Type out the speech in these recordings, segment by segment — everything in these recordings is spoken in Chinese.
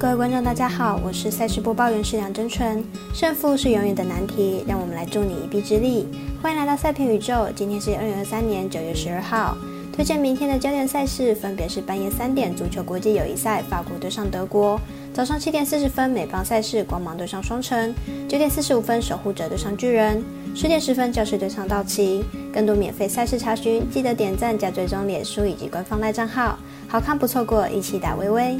各位观众，大家好，我是赛事播报员是梁真纯。胜负是永远的难题，让我们来助你一臂之力。欢迎来到赛评宇宙，今天是二零二三年九月十二号。推荐明天的焦点赛事分别是半夜三点足球国际友谊赛，法国对上德国；早上七点四十分美邦赛事，光芒对上双城；九点四十五分守护者对上巨人；十点十分教室对上道奇。更多免费赛事查询，记得点赞加追踪脸书以及官方赖账号，好看不错过，一起打微微。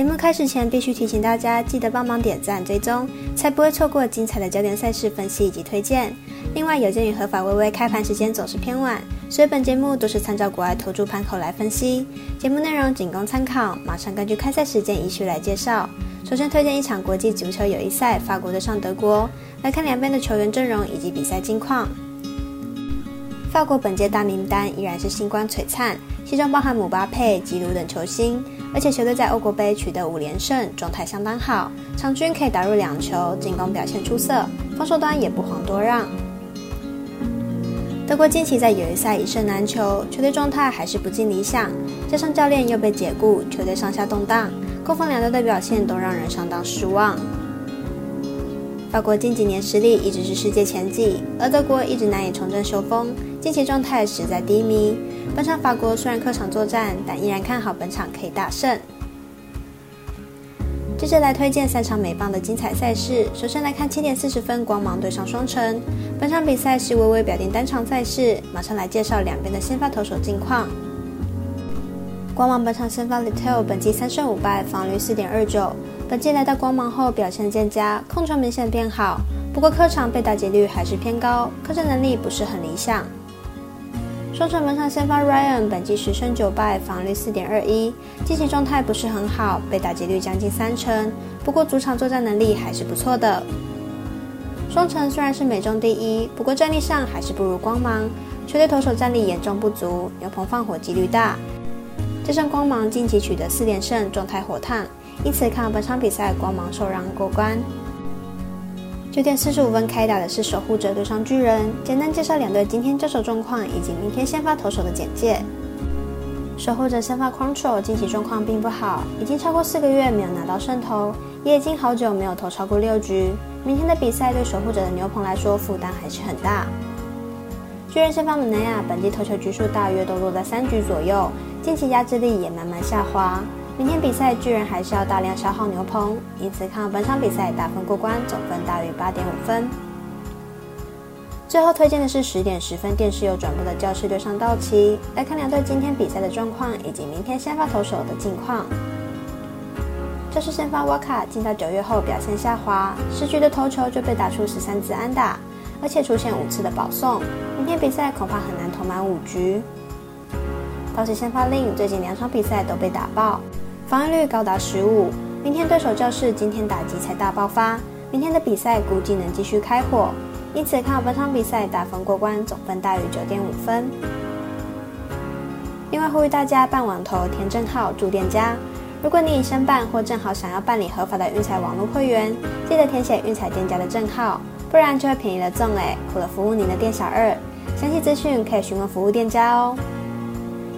节目开始前，必须提醒大家，记得帮忙点赞、追踪，才不会错过精彩的焦点赛事分析以及推荐。另外，有鉴于合法微微开盘时间总是偏晚，所以本节目都是参照国外投注盘口来分析，节目内容仅供参考。马上根据开赛时间依序来介绍。首先推荐一场国际足球友谊赛，法国对上德国，来看两边的球员阵容以及比赛近况。法国本届大名单依然是星光璀璨，其中包含姆巴佩、吉鲁等球星。而且球队在欧国杯取得五连胜，状态相当好，场均可以打入两球，进攻表现出色，防守端也不遑多让。德国近期在友谊赛一胜难求，球队状态还是不尽理想，加上教练又被解雇，球队上下动荡，攻防两队的表现都让人相当失望。法国近几年实力一直是世界前几，而德国一直难以重振雄风，近期状态实在低迷。本场法国虽然客场作战，但依然看好本场可以大胜。接着来推荐三场美棒的精彩赛事。首先来看七点四十分光芒对上双城，本场比赛是微微表定单场赛事，马上来介绍两边的先发投手近况。光芒本场先发 Little 本季三胜五败，防率四点二九。本季来到光芒后表现渐佳，控球明显变好，不过客场被打击率还是偏高，客战能力不是很理想。双城门上先发 Ryan 本季十胜九败，防率四点二一，近期状态不是很好，被打击率将近三成，不过主场作战能力还是不错的。双城虽然是美中第一，不过战力上还是不如光芒，球队投手战力严重不足，牛棚放火几率大，加上光芒近期取得四连胜，状态火烫。因此，看本场比赛，光芒受让过关。九点四十五分开打的是守护者对上巨人。简单介绍两队今天交手状况以及明天先发投手的简介。守护者先发 Control 近期状况并不好，已经超过四个月没有拿到胜投，也已经好久没有投超过六局。明天的比赛对守护者的牛棚来说负担还是很大。巨人先发门内亚本季投球局数大约都落在三局左右，近期压制力也慢慢下滑。明天比赛巨人还是要大量消耗牛棚，因此看本场比赛打分过关，总分大于八点五分。最后推荐的是十点十分电视有转播的教室对上道奇，来看两队今天比赛的状况以及明天先发投手的近况。教室先发瓦卡进到九月后表现下滑，十局的投球就被打出十三次安打，而且出现五次的保送，明天比赛恐怕很难投满五局。道奇先发令最近两场比赛都被打爆。防御率高达十五，明天对手就是今天打击才大爆发，明天的比赛估计能继续开火，因此看好本场比赛打分过关，总分大于九点五分。另外呼吁大家办网投填证号住店家，如果你已申办或正好想要办理合法的运彩网络会员，记得填写运彩店家的证号，不然就会便宜了赠哎，苦了服务您的店小二。详细资讯可以询问服务店家哦。